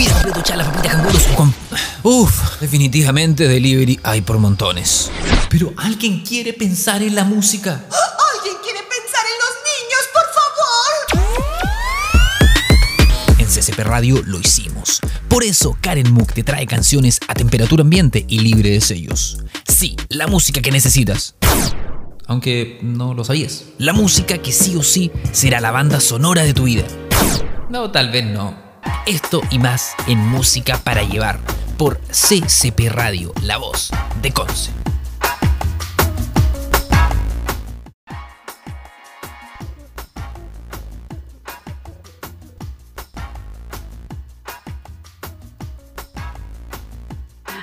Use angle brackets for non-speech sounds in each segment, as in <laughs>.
comida, completo, chala, papita, canguros con... Uf, definitivamente delivery hay por montones. Pero alguien quiere pensar en la música. ¿Alguien quiere pensar en los niños, por favor? En CCP Radio lo hicimos. Por eso Karen Mook te trae canciones a temperatura ambiente y libre de sellos. Sí, la música que necesitas. Aunque no lo sabías. La música que sí o sí será la banda sonora de tu vida. No, tal vez no. Esto y más en Música para Llevar por CCP Radio, la voz de Conce.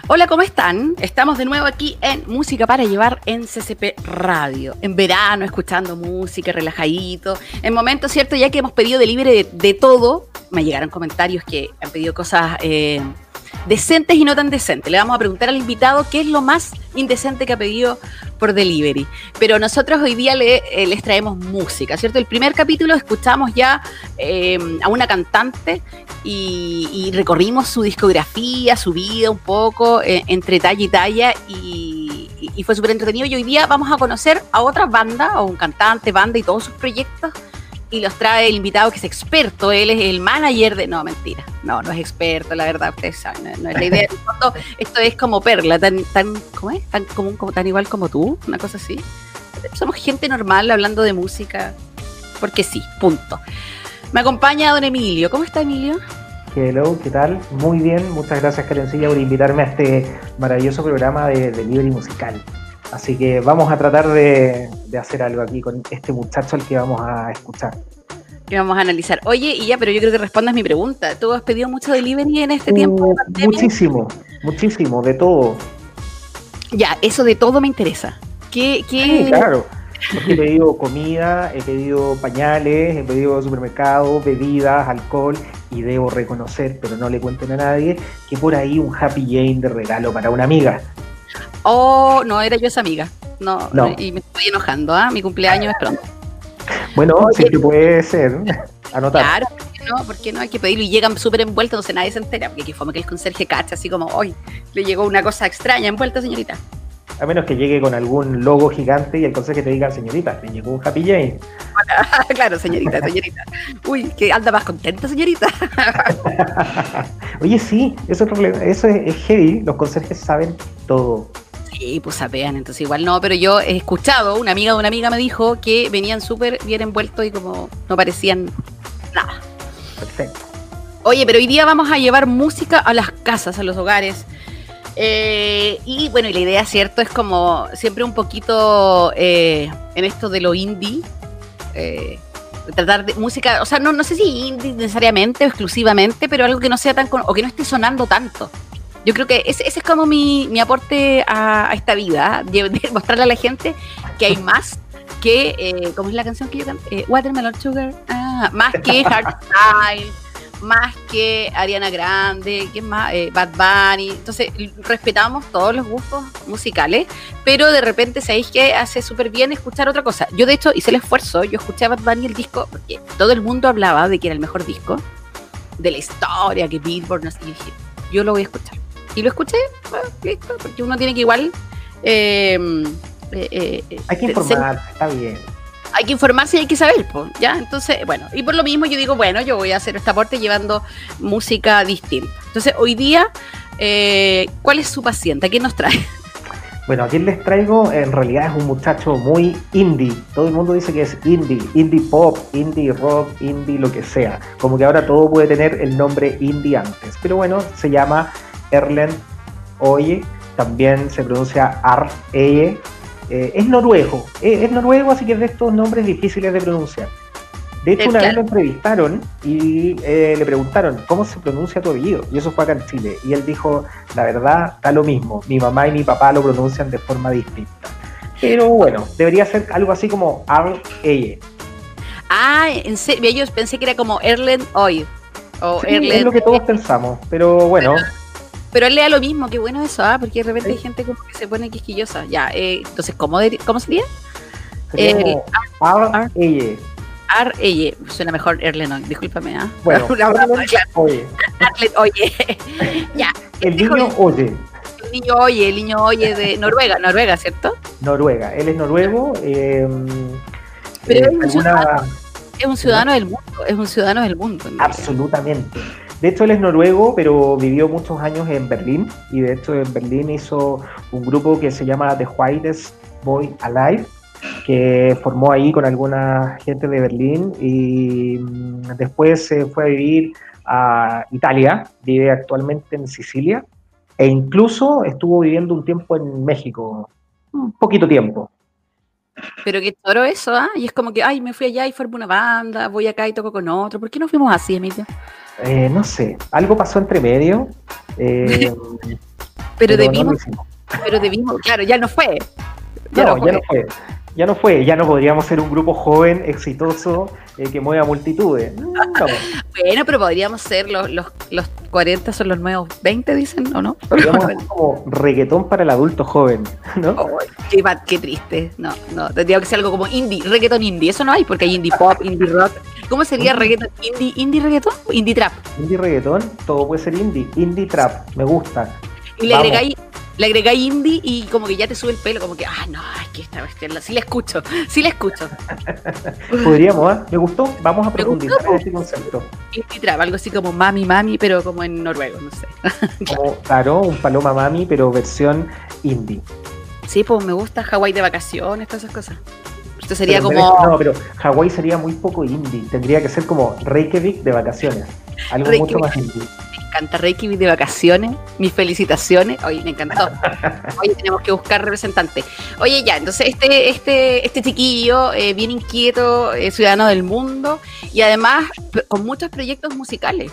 Hola, ¿cómo están? Estamos de nuevo aquí en Música para Llevar en CCP Radio. En verano, escuchando música, relajadito. En momentos, ¿cierto? Ya que hemos pedido delivery de, de todo, me llegaron comentarios que han pedido cosas eh, decentes y no tan decentes. Le vamos a preguntar al invitado qué es lo más indecente que ha pedido por delivery. Pero nosotros hoy día le, eh, les traemos música, ¿cierto? El primer capítulo escuchamos ya eh, a una cantante y, recorrimos su discografía, su vida un poco, entre talla y talla, y, y fue súper entretenido. Y hoy día vamos a conocer a otras bandas, o un cantante, banda y todos sus proyectos y los trae el invitado que es experto, él es el manager de... No, mentira, no, no es experto, la verdad, ustedes saben, no, es la idea. <laughs> esto es como Perla, tan, tan, ¿cómo es? Tan común, como, tan igual como tú, una cosa así. Somos gente normal hablando de música, porque sí, punto. Me acompaña don Emilio, ¿cómo está Emilio? Hello, ¿qué tal? Muy bien, muchas gracias Karencilla por invitarme a este maravilloso programa de, de Libre Musical. Así que vamos a tratar de, hacer algo aquí con este muchacho al que vamos a escuchar. Que vamos a analizar. Oye, y ya, pero yo creo que respondas mi pregunta. ¿Tú has pedido mucho delivery en este tiempo? De uh, muchísimo, muchísimo, de todo. Ya, eso de todo me interesa. ¿Qué, qué... claro. he pedido comida, he pedido pañales, he pedido supermercado, bebidas, alcohol y debo reconocer, pero no le cuenten a nadie, que por ahí un Happy Jane de regalo para una amiga. Oh, no, era yo esa amiga. No, y me estoy enojando, ¿ah? Mi cumpleaños es pronto. Bueno, sí que puede ser. <laughs> Anotar. Claro, ¿por qué no? ¿Por qué no? Hay que pedirlo y llegan súper envueltos, entonces nadie se entera. Porque que fome que el conserje cacha, así como, hoy le llegó una cosa extraña envuelta, señorita. A menos que llegue con algún logo gigante y el conserje te diga, señorita, le llegó un Happy Jane. <laughs> claro, señorita, señorita. Uy, que anda más contenta, señorita. <laughs> Oye, sí, eso, eso es heavy. Los conserjes saben todo. Sí, pues sapean, entonces igual no, pero yo he escuchado, una amiga de una amiga me dijo que venían súper bien envueltos y como no parecían nada. Perfecto. Oye, pero hoy día vamos a llevar música a las casas, a los hogares. Eh, y bueno, y la idea, ¿cierto? Es como siempre un poquito eh, en esto de lo indie. Eh, tratar de música, o sea, no, no sé si indie necesariamente o exclusivamente, pero algo que no sea tan, o que no esté sonando tanto. Yo creo que ese, es como mi, aporte a, esta vida, <laughs> mostrarle a la gente que hay más que, eh, ¿cómo es la canción que yo canto? Eh, Watermelon Sugar, ah, más que <laughs> Hardstyle, más que Ariana Grande, ¿qué más? Eh, Bad Bunny. Entonces, respetamos todos los gustos musicales, pero de repente sabéis que hace súper bien escuchar otra cosa. Yo, de hecho, hice el esfuerzo, yo escuché a Bad Bunny el disco, porque todo el mundo hablaba de que era el mejor disco de la historia, que Billboard, no sé, y dije, yo lo voy a escuchar y lo escuché, listo, porque uno tiene que igual... Eh, eh, eh, hay que informarse, está bien. Hay que informarse y hay que saber, ¿ya? Entonces, bueno, y por lo mismo yo digo, bueno, yo voy a hacer este aporte llevando música distinta. Entonces, hoy día, ¿cuál es su paciente? ¿A quién nos trae? <laughs> Bueno, a quien les traigo en realidad es un muchacho muy indie. Todo el mundo dice que es indie, indie pop, indie rock, indie lo que sea. Como que ahora todo puede tener el nombre indie antes. Pero bueno, se llama Erlen Oye, también se pronuncia Ar Eye. Eh, es noruego, eh, es noruego, así que es de estos nombres difíciles de pronunciar. De hecho, una vez lo entrevistaron y eh, le preguntaron cómo se pronuncia tu apellido. Y eso fue acá en Chile. Y él dijo, la verdad, está lo mismo. Mi mamá y mi papá lo pronuncian de forma distinta. Pero bueno, debería ser algo así como Ar Eye. Ah, en serio, yo pensé que era como Erlen Oye. O Es lo que todos pensamos, pero bueno. Pero él lea lo mismo, qué bueno eso, ¿ah? porque de repente hay gente como que se pone quisquillosa. Ya, eh, entonces, ¿cómo, ¿cómo sería? eh, Ar-Eye. Suena mejor Erlenong, discúlpame. ¿ah? Bueno, <laughs> oye, oye. <laughs> ya. <laughs> el niño oye, el niño oye, el niño oye de Noruega, Noruega, ¿cierto? Noruega. Él es noruego. eh, Pero es un alguna- Es un ciudadano del mundo, es un ciudadano del mundo. en realidad. De hecho, él es noruego, pero vivió muchos años en Berlín. Y de hecho, en Berlín hizo un grupo que se llama The Whitest Boy Alive, que formó ahí con alguna gente de Berlín. Y mm, después se fue a vivir a Italia. Vive actualmente en Sicilia. E incluso estuvo viviendo un tiempo en México. Un poquito tiempo. Pero qué toro eso, ¿ah? Y es como que, ay, me fui allá y formé una banda, voy acá y toco con otro. ¿Por qué no fuimos así, Emilio? Eh, no sé, algo pasó entre medio. eh, <laughs> Pero, debimos, pero debimos, claro, ya no fue. Ya No, no ya no fue. Ya no fue, ya no podríamos ser un grupo joven, exitoso, eh, que mueva multitudes. No. <laughs> Bueno, pero podríamos ser los, los, los 40 son los nuevos 20, dicen, ¿o no? <laughs> Podríamos ser como reggaetón para el adulto joven, ¿no? Qué, qué triste. No, no, tendría que ser algo como indie, reggaeton indie. Eso no hay porque hay indie pop, indie rock. ¿Cómo sería reggaeton indie, indie reggaeton? Indie trap. Indie reggaetón, todo puede ser indie. Indie trap, me gusta. Y le agregáis, le agregáis indie y como que ya te sube el pelo, como que, ah, no, es que esta bestia, sí la escucho, sí la escucho. <laughs> Podríamos, ¿ah? Me gustó, vamos a profundizar en este concepto. Indie trap, algo así como mami, mami, pero como en noruego, no sé. <laughs> Como, claro, un paloma mami, pero versión indie. Sí, pues me gusta Hawái de vacaciones, todas esas cosas. Esto sería Pero como. vez- No, pero Hawái sería muy poco indie. Tendría que ser como Reykjavik de vacaciones. Algo Reykjavik. mucho más indie. Me encanta Reykjavik de vacaciones. Mis felicitaciones. Oye, me encantó. <laughs> Oye, tenemos que buscar representante. Oye, ya, entonces este, este, este chiquillo, eh, bien inquieto, eh, ciudadano del mundo y además con muchos proyectos musicales.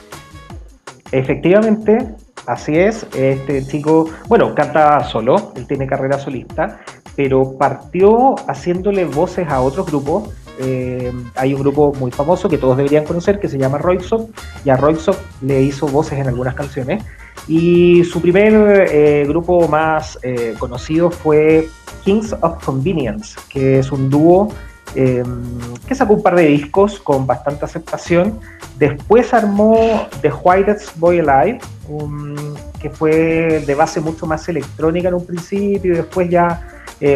Efectivamente, así es. Este chico, bueno, canta solo, él tiene carrera solista, pero partió haciéndole voces a otros grupos. Eh, hay un grupo muy famoso que todos deberían conocer que se llama Roixop y a Roixop le hizo voces en algunas canciones. Y su primer eh, grupo más eh, conocido fue Kings of Convenience, que es un dúo eh, que sacó un par de discos con bastante aceptación. Después armó The Whitest Boy Alive, que fue de base mucho más electrónica en un principio y después ya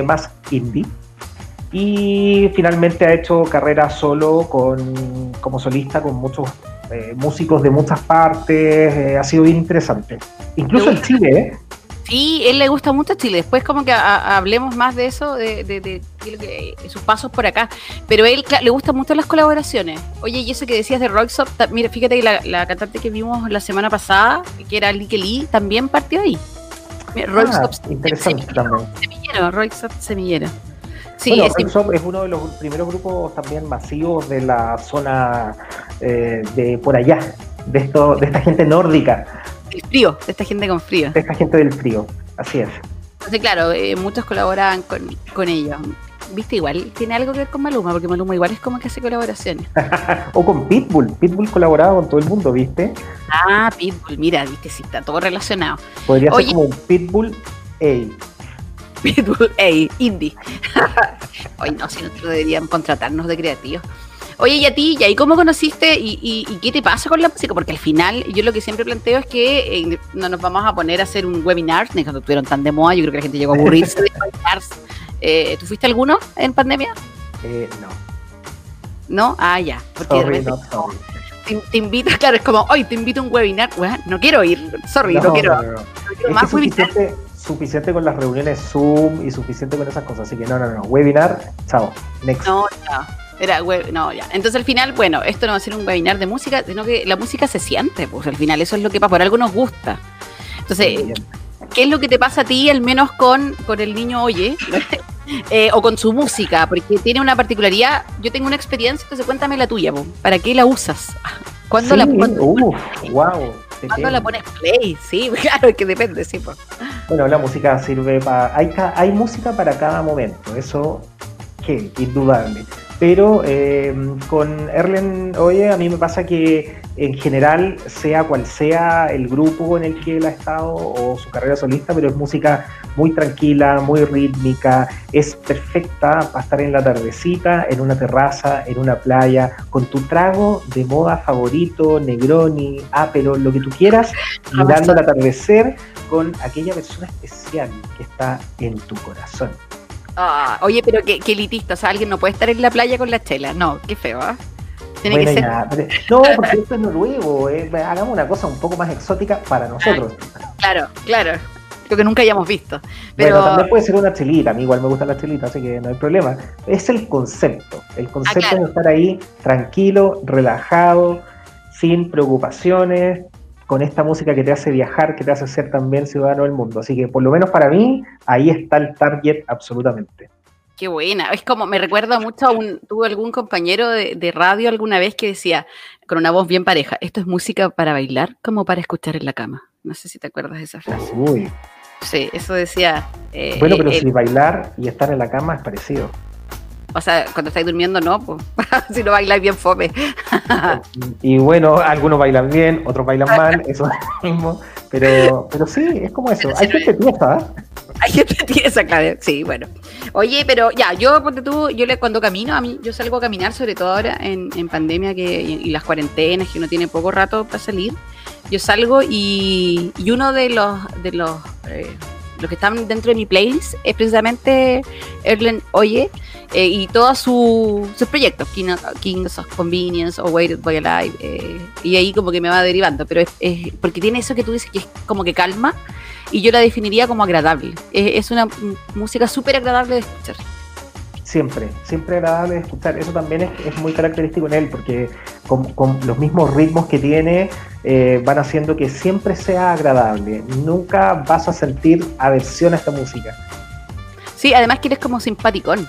más indie. Y finalmente ha hecho carrera solo con, como solista con muchos eh, músicos de muchas partes. eh, ha sido bien interesante. Incluso en Chile, ¿eh? Sí, él le gusta mucho Chile. Después como que a- a- hablemos más de eso, de, de- de- de sus pasos por acá. Pero él le gustan mucho las colaboraciones. Oye, y eso que decías de Roxop, ta- mira, fíjate que la, la cantante que vimos la semana pasada, que era Lique Lee, también partió ahí. Ah, Roxop interesante también. semillero, Roxop semillero. Sí, bueno, es- es uno de los primeros grupos también masivos de la zona eh, de por allá, de esto, de esta gente nórdica, el frío, de esta gente con frío. de esta gente del frío. Así es. Entonces, claro, eh, muchos colaboraban con, con ellos. Viste, igual tiene algo que ver con Maluma, porque Maluma igual es como que hace colaboraciones. <laughs> o con Pitbull. Pitbull colaboraba con todo el mundo, ¿viste? Ah, Pitbull, mira, viste, sí, está todo relacionado. Podría Oye. ser como un Pitbull. Ey, Pitbull, <laughs> ey, indie. <laughs> Oye, no, si nosotros deberíamos contratarnos de creativos. Oye, y a ti, ¿y ahí cómo conociste y, y- y qué te pasa con la música? Porque al final, yo lo que siempre planteo es que eh, no nos vamos a poner a hacer un webinar, ni cuando estuvieron tan de moda, yo creo que la gente llegó a aburrirse de <laughs> webinars. Eh, ¿Tú fuiste alguno en pandemia? eh, no. ¿No? Ah, ya. Porque de Sorry, repente sorry. te, te invito, claro, es como, hoy te invito a un webinar. No quiero ir, sorry, no, No, quiero, no, no, no. no quiero más que webinar. Suficiente, con las reuniones Zoom y suficiente con esas cosas. Así que no, no, no. Webinar, chao. Next. No, ya. Era web, no, ya. Entonces al final, bueno, esto no va a ser un webinar de música, sino que la música se siente, pues al final eso es lo que pasa, por algo nos gusta. Entonces. ¿qué es lo que te pasa a ti, al menos con, con el niño Oye? <laughs> Eh, o con su música, porque tiene una particularidad. Yo tengo una experiencia, entonces cuéntame la tuya, po. ¿para qué la usas? <laughs> ¿Cuándo, la, cuándo- uf, wow. Cuándo la pones play? Sí, <laughs> claro, es que depende, sí. po. Bueno, la música sirve para. Hay, hay música para cada momento, eso indudable. Pero eh, con Erlen Oye a mí me pasa que en general, sea cual sea el grupo en el que él ha estado o su carrera solista, pero es música muy tranquila, muy rítmica, es perfecta para estar en la tardecita, en una terraza, en una playa, con tu trago de moda favorito, Negroni, Apero, lo que tú quieras, mirando el atardecer con aquella persona especial que está en tu corazón. Ah, oye, pero qué, qué elitista, o sea, alguien no puede estar en la playa con la chela, no, qué feo, ¿ah? Tiene que ser... no, porque esto es noruego, eh, hagamos una cosa un poco más exótica para nosotros. claro, claro, lo que nunca hayamos visto. Pero bueno, también puede ser una chelita, a mí igual me gusta la chelita, así que no hay problema. Es el concepto, el concepto de estar ahí tranquilo, relajado, sin preocupaciones, con esta música que te hace viajar, que te hace ser también ciudadano del mundo. Así que por lo menos para mí, ahí está el target absolutamente. Qué buena. Es como, me recuerda mucho a un, tuve algún compañero de, de, radio alguna vez que decía, con una voz bien pareja, esto es música para bailar como para escuchar en la cama. No sé si te acuerdas de esa frase. Uy. Sí, eso decía. Eh, bueno, pero si bailar y estar en la cama es parecido. O sea, cuando estáis durmiendo no, pues, <laughs> si no bailáis bien fome. <laughs> y bueno, algunos bailan bien, otros bailan mal, <laughs> eso es lo mismo. Pero, pero sí, es como eso. Hay gente tiesa, ¿eh? Hay gente tiesa, claro. Sí, bueno. Oye, pero ya, yo, porque tú, yo le, cuando camino, a mí, yo salgo a caminar, sobre todo ahora en, en pandemia que, y, y, las cuarentenas, que uno tiene poco rato para salir. Yo salgo y, y uno de los, de los, eh, los que están dentro de mi playlist es precisamente Erlen Oye eh, y todos su, sus proyectos, King, Kings of Convenience o Waited Boy Alive, eh, y ahí como que me va derivando, pero es, es, porque tiene eso que tú dices que es como que calma, y yo la definiría como agradable. Es, es una música súper agradable de escuchar. Siempre, siempre agradable de escuchar. Eso también es, es muy característico en él, porque con, con los mismos ritmos que tiene eh, van haciendo que siempre sea agradable. Nunca vas a sentir aversión a esta música. Sí, además que eres como simpaticón.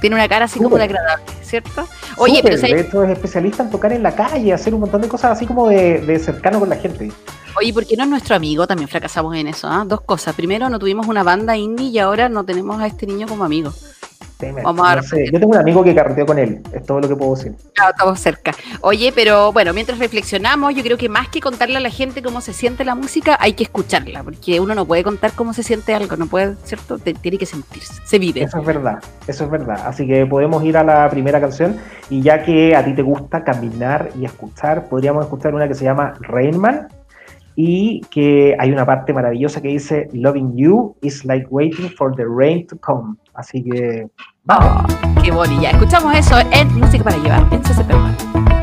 Tiene una cara así Súper. como de agradable, ¿cierto? Oye, Súper, pero de hecho es especialista en tocar en la calle, hacer un montón de cosas así como de, de cercano con la gente. Oye, ¿por qué no es nuestro amigo? También fracasamos en eso. ¿eh? Dos cosas. Primero, no tuvimos una banda indie y ahora no tenemos a este niño como amigo. Sí, me, Vamos a no sé. Yo tengo un amigo que carreteó con él, es todo lo que puedo decir. Claro, estamos cerca. Oye, pero bueno, mientras reflexionamos, yo creo que más que contarle a la gente cómo se siente la música, hay que escucharla, porque uno no puede contar cómo se siente algo, no puede, ¿cierto? Tiene que sentirse, se vive. Eso es verdad, eso es verdad. Así que podemos ir a la primera canción y ya que a ti te gusta caminar y escuchar, podríamos escuchar una que se llama Rainman y que hay una parte maravillosa que dice Loving you is like waiting for the rain to come. Así que vamos. Qué bonita. Escuchamos eso en Música para llevar en CCP.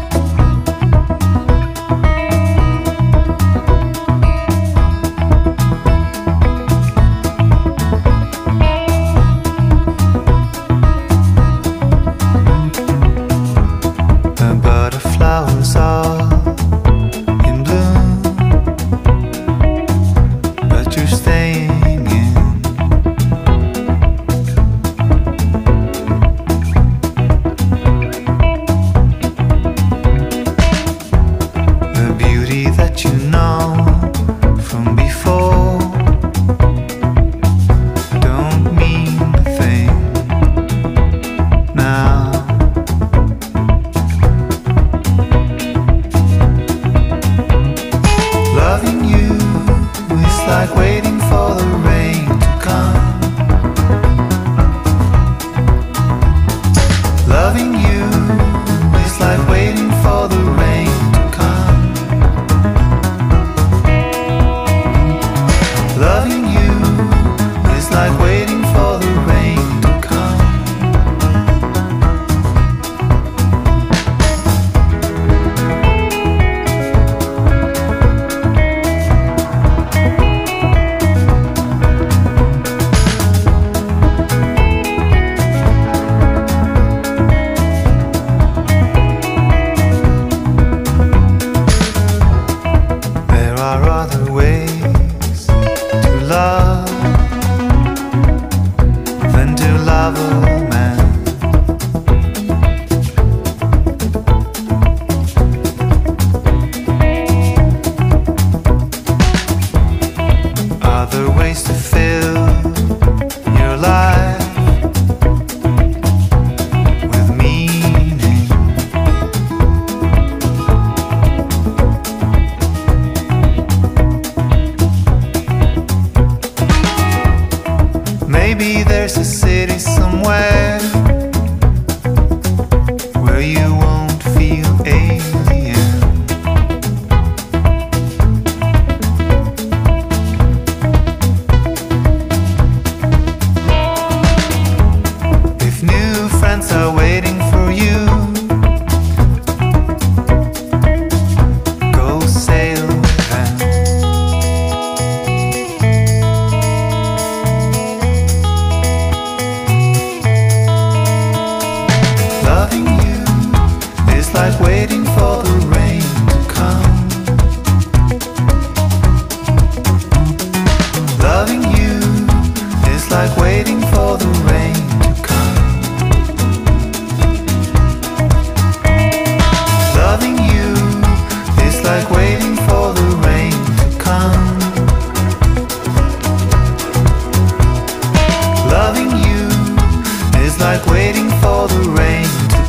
for the rain.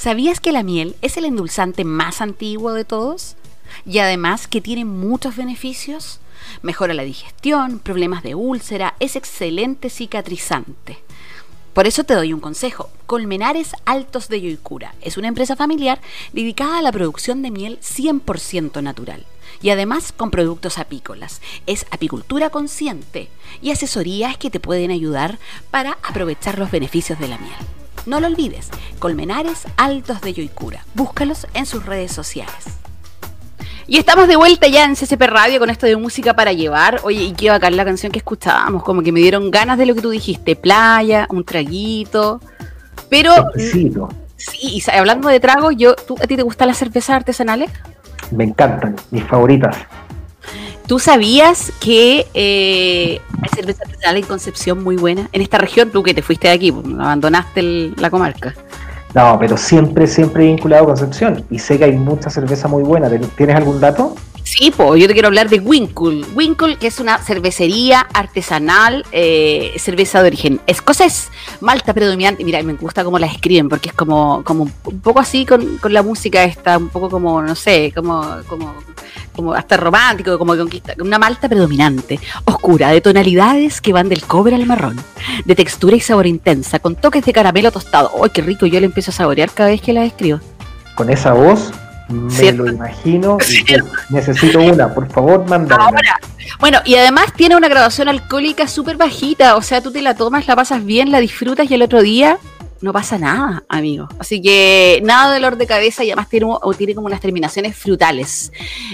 ¿Sabías que la miel es el endulzante más antiguo de todos? Y además que tiene muchos beneficios. Mejora la digestión, problemas de úlcera, es excelente cicatrizante. Por eso te doy un consejo. Colmenares Altos de Yoicura es una empresa familiar dedicada a la producción de miel 100% natural y además con productos apícolas. Es apicultura consciente y asesorías que te pueden ayudar para aprovechar los beneficios de la miel. No lo olvides, Colmenares Altos de Yoicura. Búscalos en sus redes sociales. Y estamos de vuelta ya en CCP Radio con esto de música para llevar. Oye, y qué bacán la canción que escuchábamos, como que me dieron ganas de lo que tú dijiste, playa, un traguito. Pero sí, y hablando de tragos, yo, ¿tú, ¿a ti te gustan las cervezas artesanales? Me encantan, mis favoritas. ¿Tú sabías que eh, hay cerveza artesanal en Concepción muy buena? En esta región, tú que te fuiste de aquí, pues, abandonaste la comarca. No, pero siempre, siempre vinculado a Concepción. Y sé que hay mucha cerveza muy buena. ¿Tienes algún dato? Sí, pues yo te quiero hablar de Winkle. Winkle, que es una cervecería artesanal, eh, cerveza de origen escocés, malta predominante. Mira, me gusta cómo la escriben, porque es como, como un poco así con, con la música esta, un poco como, no sé, como, como como hasta romántico, como conquista, una malta predominante, oscura, de tonalidades que van del cobre al marrón, de textura y sabor intensa, con toques de caramelo tostado. ¡Ay, qué rico! Yo le empiezo a saborear cada vez que la escribo. Con esa voz, me lo imagino. necesito una, por favor, mándame. Bueno, y además tiene una graduación alcohólica súper bajita, o sea, tú te la tomas, la pasas bien, la disfrutas y el otro día no pasa nada, amigo. Así que nada de dolor de cabeza y además tiene, o tiene como unas terminaciones frutales.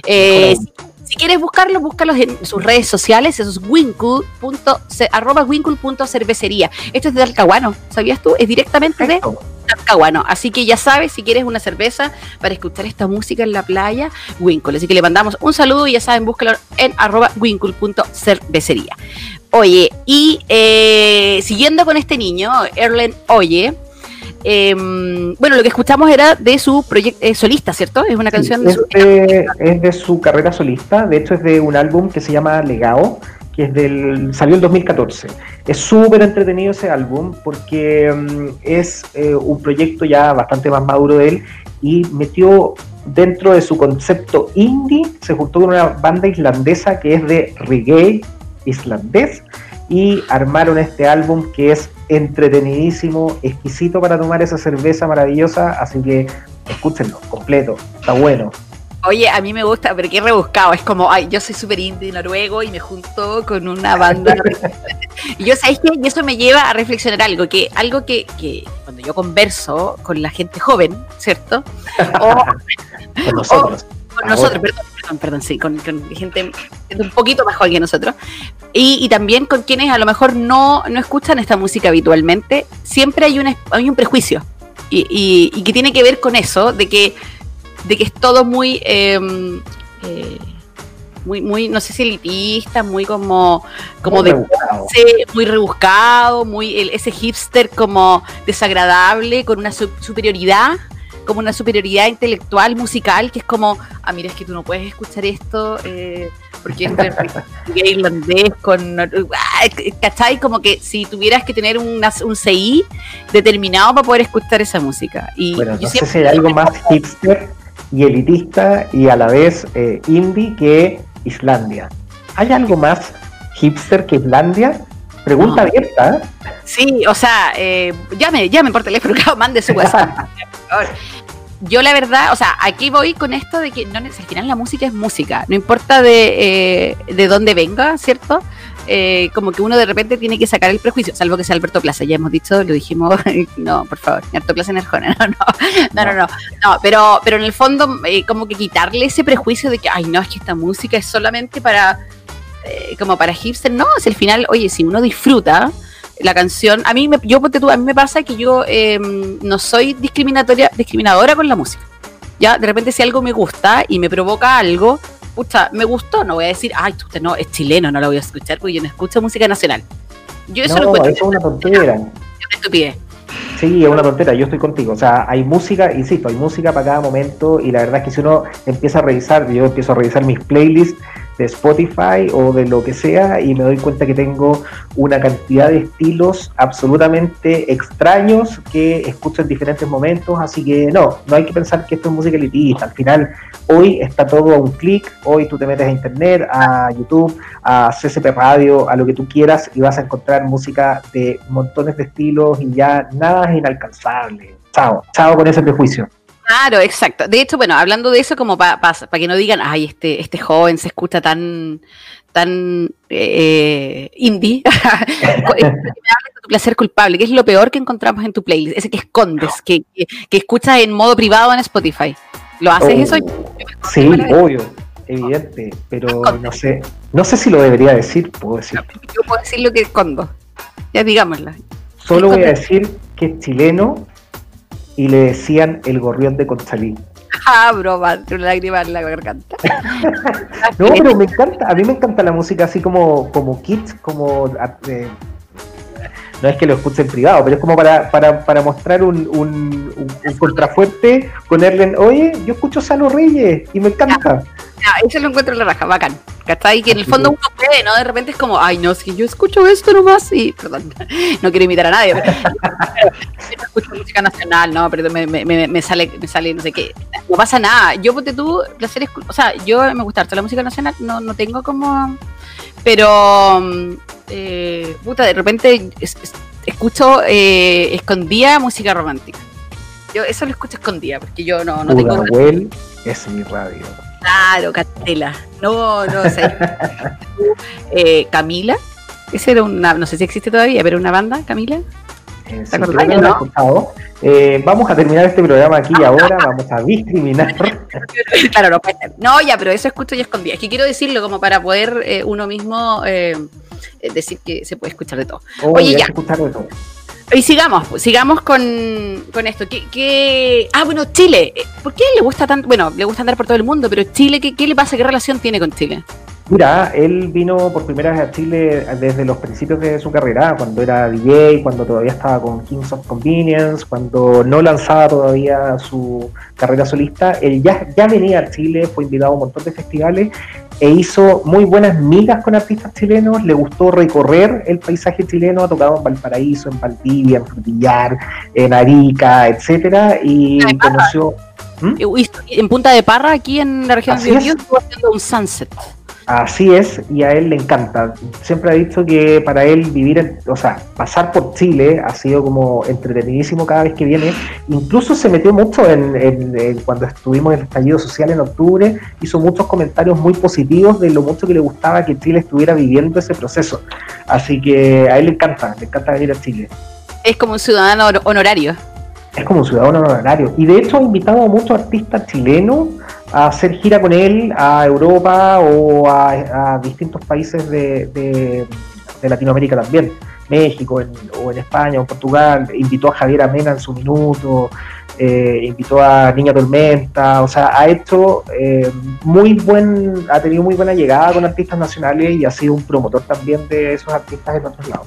Eh, si, quieres buscarlo, búscalos en sus redes sociales, eso es winkle.cervecería. Esto es de Talcahuano, ¿sabías tú? Es directamente de Talcahuano. Así que ya sabes, si quieres una cerveza para escuchar esta música en la playa, Winkle. Así que le mandamos un saludo y ya saben, búscalo en arroba winkle.cervecería. Oye, y eh, siguiendo con este niño, Erlen Oye, em, bueno, lo que escuchamos era de su proyecto eh, solista, ¿cierto? Es una canción de, su... es de su carrera solista, de hecho es de un álbum que se llama Legao, que es del salió en 2014. Es súper entretenido ese álbum porque em, es eh, un proyecto ya bastante más maduro de él y metió dentro de su concepto indie, se juntó con una banda islandesa que es de reggae islandés y armaron este álbum que es entretenidísimo, exquisito para tomar esa cerveza maravillosa, así que escúchenlo, completo, está bueno. Oye, a mí me gusta, pero qué rebuscado. Es como, ay, yo soy súper indie noruego y me junto con una banda. <laughs> y yo, ¿sabes qué? Y eso me lleva a reflexionar algo, que algo que, que cuando yo converso con la gente joven, ¿cierto? <laughs> O, con nosotros. con nosotros, perdón, perdón, sí, con, gente un poquito más joven que nosotros. Y, también con quienes a lo mejor no, no escuchan esta música habitualmente, siempre hay un, hay un prejuicio. Y, y, que tiene que ver con eso, de que, de que es todo muy, em, eh, muy, muy, no sé si elitista, muy como, como muy de rebuscado. muy rebuscado, muy ese hipster como desagradable, con una superioridad como una superioridad intelectual, musical, que es como, ah, mira, es que tú no puedes escuchar esto eh, porque esto es <laughs> irlandés con... Ah, ¿Cachai? Como que si tuvieras que tener un CI determinado para poder escuchar esa música. Y bueno, no sé si hay algo más hipster y elitista y a la vez eh, indie que Islandia. ¿Hay algo más hipster que Islandia? Pregunta abierta. ¿eh? Sí, o sea, eh, llame, llame por teléfono, <laughs> mande su WhatsApp. <laughs> Yo la verdad, o sea, aquí voy con esto de que no, al final la música es música, no importa de, eh, de dónde venga, ¿cierto? Eh, como que uno de repente tiene que sacar el prejuicio, salvo que sea Alberto Plaza, ya hemos dicho, lo dijimos, <laughs> no, por favor, Alberto Plaza en Arjona, <laughs> no, no, no, no, no, pero, pero en el fondo eh, como que quitarle ese prejuicio de que, ay, no, es que esta música es solamente para, como para hipster, no, es el final, oye, si uno disfruta, la canción, a mí me, yo tú, a mí me pasa que yo em, no soy discriminatoria, discriminadora con la música. Ya, de repente si algo me gusta y me provoca algo, pucha, me gustó, no voy a decir, ay, usted no, es chileno, no lo voy a escuchar porque yo no escucho música nacional. Yo eso no, es una tontera. Es una estupidez. Sí, es una tontera, yo estoy contigo. O sea, hay música, insisto, hay música para cada momento y la verdad es que si uno empieza a revisar, yo empiezo a revisar mis playlists de Spotify o de lo que sea y me doy cuenta que tengo una cantidad de estilos absolutamente extraños que escucho en diferentes momentos, así que no, no hay que pensar que esto es música elitista, al final hoy está todo a un clic, hoy tú te metes a internet, a YouTube, a CCP Radio, a lo que tú quieras y vas a encontrar música de montones de estilos y ya nada es inalcanzable. Chao, chao con ese prejuicio. Claro, exacto. De hecho, bueno, hablando de eso, como para que no digan, ay, este, este joven se escucha tan, tan eh, indie, me <laughs> de <laughs> tu placer culpable, que es lo peor que encontramos en tu playlist, ese que escondes, que, que, escuchas en modo privado en Spotify. ¿Lo haces eso? Oh, sí, obvio, evidente, pero no sé, no sé si lo debería decir, puedo decir. Yo puedo decir lo que escondo, ya digámoslo. Solo voy a decir que es chileno y le decían el gorrión de Conchalí. <laughs> Ah, broma, una lágrima en la garganta. <laughs> no, pero me encanta, a mí me encanta la música así como, como kit, como eh, no es que lo escuche en privado, pero es como para, para, para mostrar un, un, un, contrafuerte, ponerle, oye, yo escucho Salo Reyes y me encanta. <laughs> eso lo encuentro en la raja, bacán. ¿Cachai? Que en el fondo uno puede, ¿no? De repente es como, ay, no, es que yo escucho esto nomás y, perdón, <laughs> no quiero imitar a nadie, pero, <laughs> yo escucho música nacional, ¿no? Pero me, me, me, sale, me sale, no sé qué. No pasa nada. Yo, ponte tú, placer, o sea, yo me gusta harto la música nacional, no, no tengo como pero, eh, puta, de repente escucho eh, escondida música romántica. Yo eso lo escucho escondida, porque yo no, no tengo... Es mi radio. Claro, Catela. No, no, sé. <laughs> eh, Camila. Ese era una, no sé si existe todavía, pero una banda, Camila. Eh, ¿no? Eh, vamos a terminar este programa aquí y ahora, vamos a discriminar. <laughs> claro, no, no, ya, pero eso escucho y escondí. Es que quiero decirlo como para poder eh, uno mismo decir que se puede escuchar de todo. Oh, Oye, ya. Escuchar de todo. Y sigamos, sigamos con, con esto. ¿Qué, Ah, bueno, Chile. ¿Por qué le gusta tanto? Bueno, le gusta andar por todo el mundo, pero Chile, ¿qué, qué le pasa? ¿Qué relación tiene con Chile? Mira, él vino por primera vez a Chile desde los principios de su carrera, cuando era DJ, cuando todavía estaba con Kings of Convenience, cuando no lanzaba todavía su carrera solista. Él ya, ya venía a Chile, fue invitado a un montón de festivales e hizo muy buenas migas con artistas chilenos. Le gustó recorrer el paisaje chileno, ha tocado en Valparaíso, en Valdivia, en Frutillar, en Arica, etcétera, y conoció. ¿Mm? En Punta de Parra, aquí en la región de Biobío, haciendo un sunset. Así es, y a él le encanta. Siempre ha dicho que para él vivir, o sea, pasar por Chile ha sido como entretenidísimo cada vez que viene. Incluso se metió mucho en, cuando estuvimos en el estallido social en octubre, hizo muchos comentarios muy positivos de lo mucho que le gustaba que Chile estuviera viviendo ese proceso. Así que a él le encanta, le encanta venir a Chile. Es como un ciudadano honorario. Es como un ciudadano honorario. Y de hecho ha invitado a muchos artistas chilenos a hacer gira con él a Europa o a, distintos países de, Latinoamérica también, México o en España o en Portugal, invitó a Javier Amena en su minuto, eh, invitó a Niña Tormenta, o sea, ha hecho eh, muy buen, ha tenido muy buena llegada con artistas nacionales y ha sido un promotor también de esos artistas en otros lados.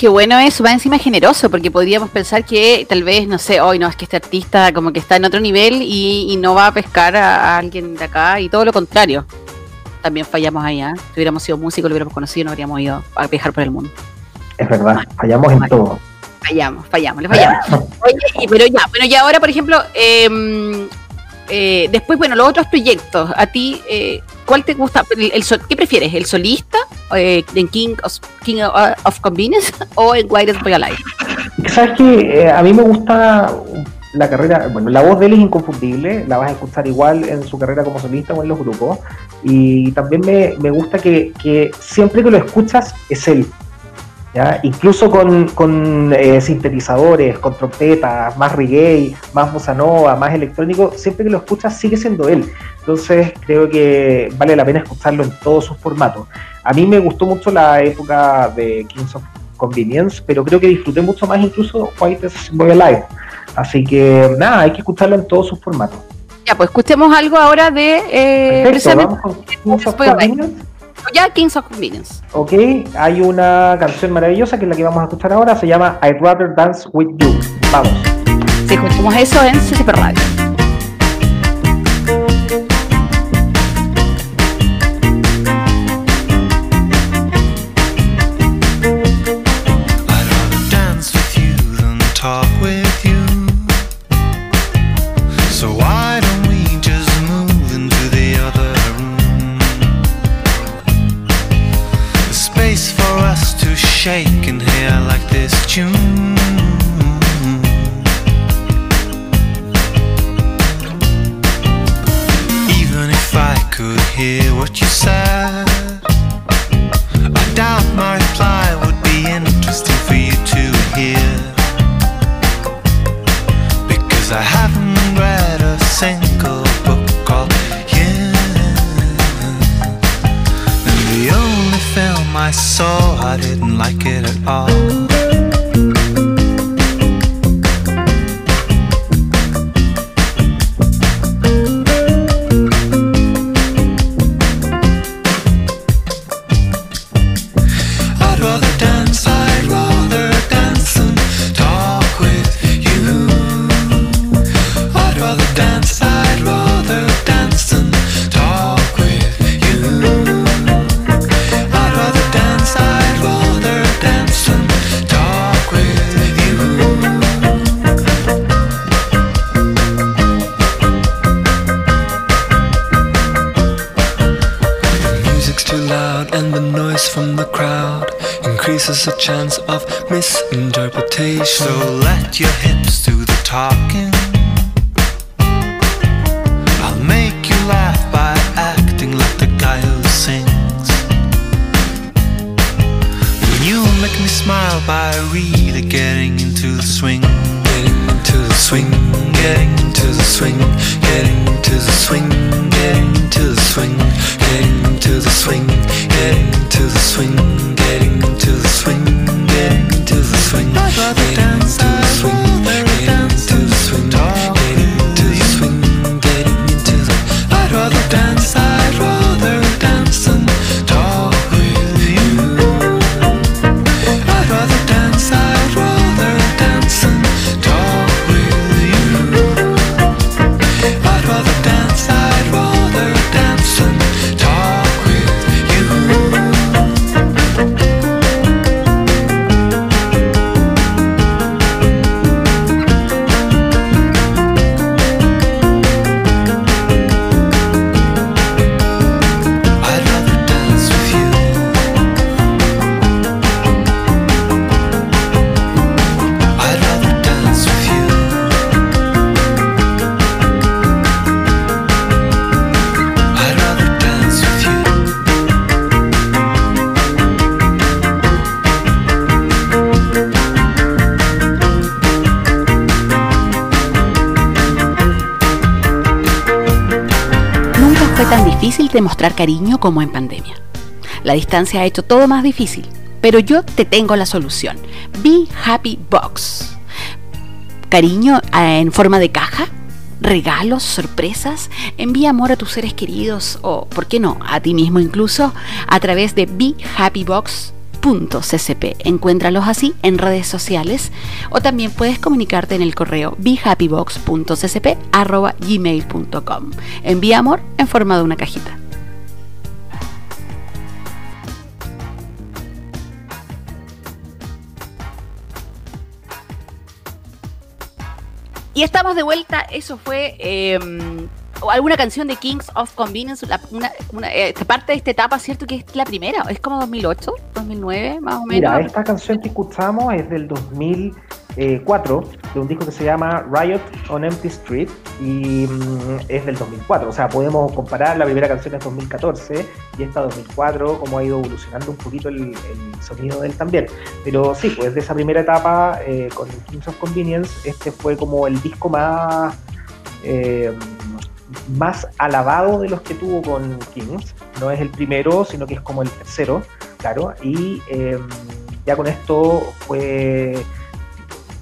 Qué bueno eso, va encima generoso, porque podríamos pensar que tal vez, no sé, hoy no, es que este artista como que está en otro nivel y, no va a pescar a, alguien de acá, y todo lo contrario. También fallamos allá. Si hubiéramos sido músicos, lo hubiéramos conocido, no habríamos ido a viajar por el mundo. Es verdad, fallamos en todo. Fallamos, fallamos, le fallamos. Oye, pero ya, bueno, y ahora, por ejemplo, eh, eh, después, bueno, los otros proyectos, a ti, eh, ¿cuál te gusta? ¿Qué prefieres? ¿El solista eh, en King of, King of Convenience o en White Boy Alive? Sabes que a mí me gusta la carrera, bueno, la voz de él es inconfundible, la vas a escuchar igual en su carrera como solista o en los grupos, y también me, me gusta que, que siempre que lo escuchas es él, incluso con, eh, sintetizadores, con trompetas, más reggae, más bossa nova, más electrónico, siempre que lo escuchas sigue siendo él. Entonces creo que vale la pena escucharlo en todos sus formatos. A mí me gustó mucho la época de Kings of Convenience, pero creo que disfruté mucho más incluso White Boy Alive. Así que nada, hay que escucharlo en todos sus formatos. Ya, pues escuchemos algo ahora de... Eh, Perfecto, vamos con Kings of Convenience. Ya Kings of Convenience. Ok, hay una canción maravillosa que es la que vamos a escuchar ahora, se llama I'd Rather Dance With You. Vamos. Si escuchamos eso en CCP Radio. I saw, I didn't like it at all. Chance of misinterpretation. So let your hips do the talking. Cariño como en pandemia. La distancia ha hecho todo más difícil, pero yo te tengo la solución. Be Happy Box. Cariño eh, en forma de caja, regalos, sorpresas. Envía amor a tus seres queridos o, ¿por qué no?, a ti mismo incluso, a través de behappybox.ccp. Encuéntralos así en redes sociales o también puedes comunicarte en el correo behappybox.ccp.gmail.com. Envía amor en forma de una cajita. Y estamos de vuelta. Eso fue eh, alguna canción de Kings of Convenience. la- una, una, eh, parte de esta etapa, ¿cierto? Que es la primera. Es como 2008, 2009, más o menos. Mira, esta canción que escuchamos es del 2004, de un disco que se llama Riot on Empty Street, y mm, es del 2004. O sea, podemos comparar, la primera canción es 2014 y esta 2004, como ha ido evolucionando un poquito el, el sonido de él también. Pero sí, pues de esa primera etapa eh, con Kings of Convenience, este fue como el disco más... eh, más alabado de los que tuvo con Kings. No es el primero, sino que es como el tercero, claro. Y eh, ya con esto fue.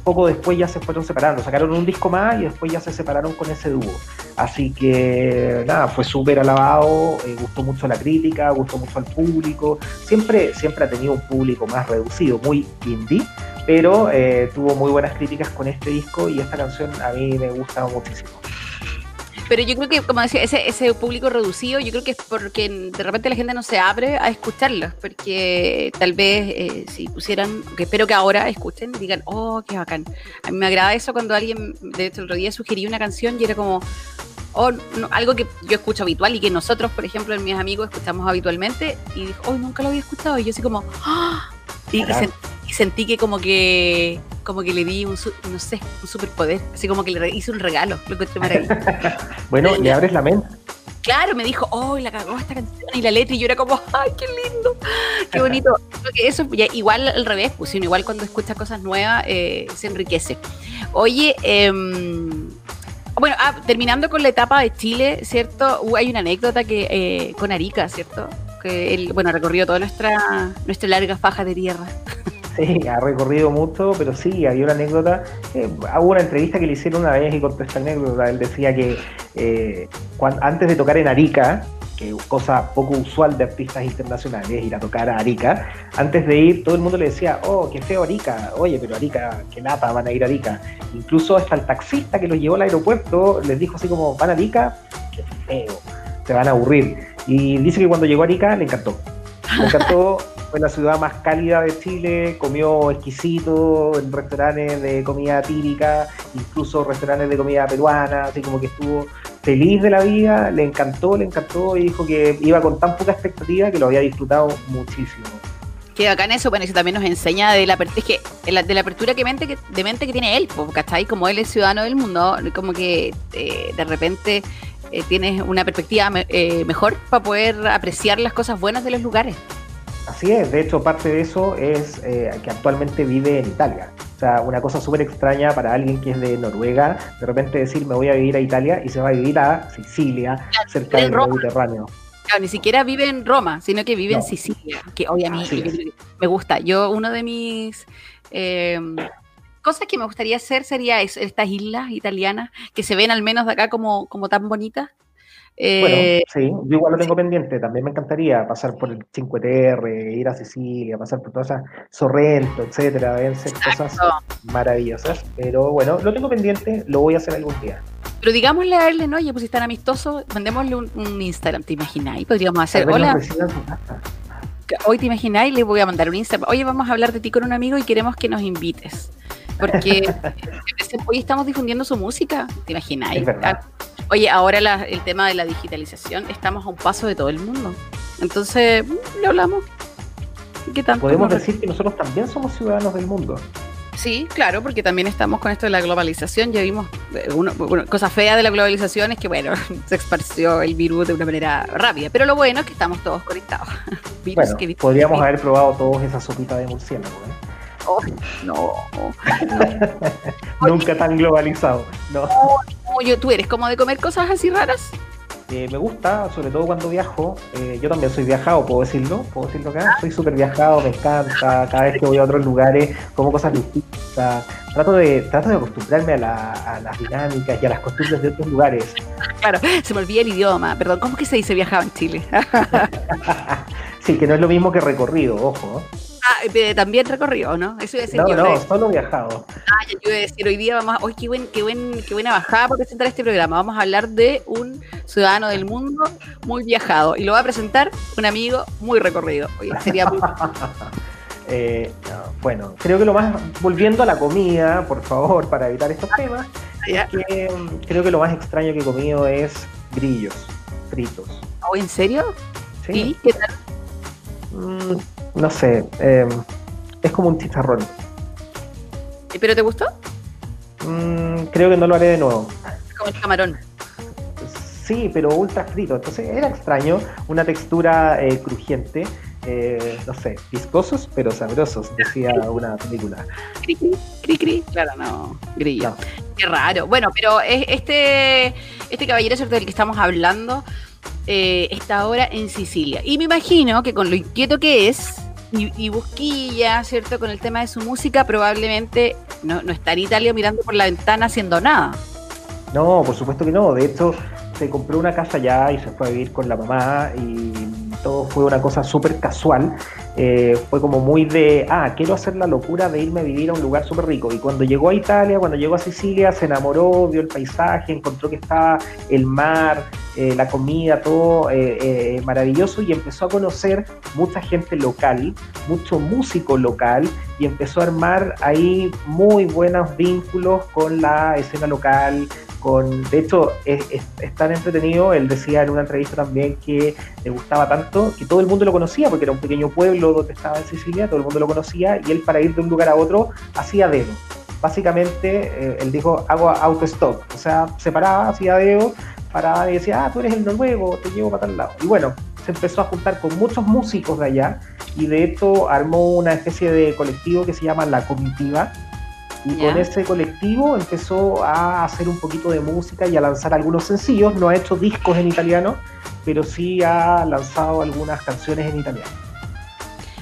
Poco después ya se fueron separando. Sacaron un disco más y después ya se separaron con ese dúo. Así que nada, fue súper alabado, eh, gustó mucho la crítica, gustó mucho al público. Siempre, siempre ha tenido un público más reducido, muy indie, pero eh, tuvo muy buenas críticas con este disco y esta canción a mí me gusta muchísimo. Pero yo creo que, como decía, ese, ese público reducido, yo creo que es porque de repente la gente no se abre a escucharlos, porque tal vez eh, si pusieran, que espero que ahora escuchen, digan, oh, qué bacán. A mí me agrada eso cuando alguien, de hecho, el otro día sugería una canción y era como, o no, algo que yo escucho habitual y que nosotros, por ejemplo, en mis amigos escuchamos habitualmente, y dijo, oh, nunca lo había escuchado, y yo así como, ¡Ah! Y, sentí que como que como que le di un, no sé, un superpoder, así como que le hice un regalo, lo encontré maravilloso. <laughs> Bueno, le abres la mente. Claro, me dijo, oh, la cagó esta canción y la letra, y yo era como, ay, qué lindo, qué bonito. <laughs> Que eso, ya, igual al revés, pues uno igual cuando escucha cosas nuevas eh, se enriquece. Oye, em, bueno, ah, terminando con la etapa de Chile, ¿cierto? Uh, hay una anécdota que eh, con Arica, ¿cierto? Que él, bueno, recorrió toda nuestra, nuestra larga faja de tierra. Sí, ha recorrido mucho, pero sí, había una anécdota. eh, hubo una entrevista que le hicieron una vez y contó esta anécdota. Él decía que eh, cuan- antes de tocar en Arica, que cosa poco usual de artistas internacionales, ir a tocar a Arica, antes de ir todo el mundo le decía, oh, qué feo Arica, oye, pero Arica, qué lata, van a ir a Arica. Incluso hasta el taxista que los llevó al aeropuerto les dijo así como, van a Arica, qué feo, se van a aburrir. Y dice que cuando llegó a Arica le encantó. Me encantó, <laughs> fue la ciudad más cálida de Chile, comió exquisito en restaurantes de comida típica, incluso restaurantes de comida peruana, así como que estuvo feliz de la vida, le encantó, le encantó y dijo que iba con tan poca expectativa que lo había disfrutado muchísimo. Que bacán eso, bueno, eso también nos enseña de la, aper- es que, de la, de la apertura que mente que, de mente que tiene él, ¿cachai? Como él es ciudadano del mundo, como que eh, de repente eh, tienes una perspectiva me- eh, mejor para poder apreciar las cosas buenas de los lugares. Así es, de hecho parte de eso es eh, que actualmente vive en Italia. O sea, una cosa súper extraña para alguien que es de Noruega, de repente decir me voy a vivir a Italia y se va a vivir a Sicilia, cerca del Roma. Mediterráneo. Claro, ni siquiera vive en Roma, sino que vive en. Sicilia, que que me gusta. Yo, uno de mis eh, cosas que me gustaría hacer sería eso, estas islas italianas, que se ven al menos de acá como, como tan bonitas. Eh, Bueno, sí, yo igual lo tengo pendiente. También me encantaría pasar por el 5TR, ir a Sicilia, pasar por todas esas Sorrento, etcétera. Deben ser cosas maravillosas. Pero bueno, lo tengo pendiente, lo voy a hacer algún día. Pero digámosle a él, ¿no? Oye, pues si están amistosos, mandémosle un, un Instagram, ¿te imagináis? Podríamos hacer, hola, casa. Hoy te imagináis, le voy a mandar un Instagram. Oye, vamos a hablar de ti con un amigo y queremos que nos invites. Porque <laughs> hoy estamos difundiendo su música, ¿te imagináis? Verdad. Oye, ahora la- el tema de la digitalización, estamos a un paso de todo el mundo. Entonces, mm, le hablamos. ¿Qué tanto? Podemos decir que nosotros también somos ciudadanos del mundo. Sí, claro, porque también estamos con esto de la globalización. Ya vimos eh, bueno, cosa fea de la globalización es que, bueno, <laughs> se esparció el virus de una manera rápida. Pero lo bueno es que estamos todos conectados. <laughs> Virus Bueno, que- podríamos haber probado todos esa sopita de murciélago. ¿eh? Oh, no, <laughs> Nunca tan globalizado. No. no, yo, ¿Tú eres como de comer cosas así raras? Eh, me gusta, sobre todo cuando viajo. Eh, yo también soy viajado, puedo decirlo, puedo decirlo acá. Soy súper viajado, me encanta. Cada vez que voy a otros lugares, como cosas distintas. Trato de, trato de acostumbrarme a, la- a las dinámicas y a las costumbres de otros lugares. Claro, se me olvida el idioma. Perdón, ¿cómo que se dice viajaba en Chile? <laughs> Sí, que no es lo mismo que recorrido, ojo. Ah, eh, también recorrido, ¿no? Eso iba a decir No, yo. no, re- solo viajado. Ah, ya, yo iba a decir, hoy día vamos a... Hoy qué, buen, qué, buen, qué buena bajada para presentar este programa. Vamos a hablar de un ciudadano del mundo muy viajado. Y lo va a presentar un amigo muy recorrido. Oye, sería muy... <laughs> <laughs> Eh, no, bueno, creo que lo más, volviendo a la comida, por favor, para evitar estos temas, Ya. que, mm, creo que lo más extraño que he comido es grillos fritos. Oh, ¿En serio? ¿sí? ¿Y qué tal? Mm, no sé, eh, es como un chicharrón. ¿Pero te gustó? Mm, creo que no lo haré de nuevo. Como el camarón. Sí, pero ultra frito. Entonces era extraño, una textura eh, crujiente. eh, no sé, viscosos pero sabrosos, decía una película. Cri, cri, cri, cri. Claro, no. Grillo. No. Qué raro. Bueno, pero es- este, este caballero. Del que estamos hablando, eh, está ahora en Sicilia. Y me imagino que con lo inquieto que es, y, y busquilla, ¿cierto? Con el tema de su música, probablemente no, no está en Italia mirando por la ventana haciendo nada. No, por supuesto que no. De hecho, se compró una casa ya y se fue a vivir con la mamá y todo fue una cosa súper casual. Eh, fue como muy de, ah, quiero hacer la locura de irme a vivir a un lugar súper rico. Y cuando llegó a Italia, cuando llegó a Sicilia, se enamoró, vio el paisaje, encontró que estaba el mar, eh, la comida, todo eh, maravilloso y empezó a conocer mucha gente local, mucho músico local y empezó a armar ahí muy buenos vínculos con la escena local, con, de hecho, es, tan entretenido, él decía en una entrevista también que le gustaba tanto, que todo el mundo lo conocía, porque era un pequeño pueblo donde estaba en Sicilia, todo el mundo lo conocía, y él para ir de un lugar a otro hacía dedo. Básicamente, eh, él dijo, hago autostop, o sea, se paraba, hacía dedo, paraba y decía, ah, tú eres el noruego, te llevo para tal lado. Y bueno, se empezó a juntar con muchos músicos de allá, y de hecho armó una especie de colectivo que se llama La Comitiva, y con ese colectivo empezó a hacer un poquito de música y a lanzar algunos sencillos. No ha hecho discos en italiano, pero sí ha lanzado algunas canciones en italiano.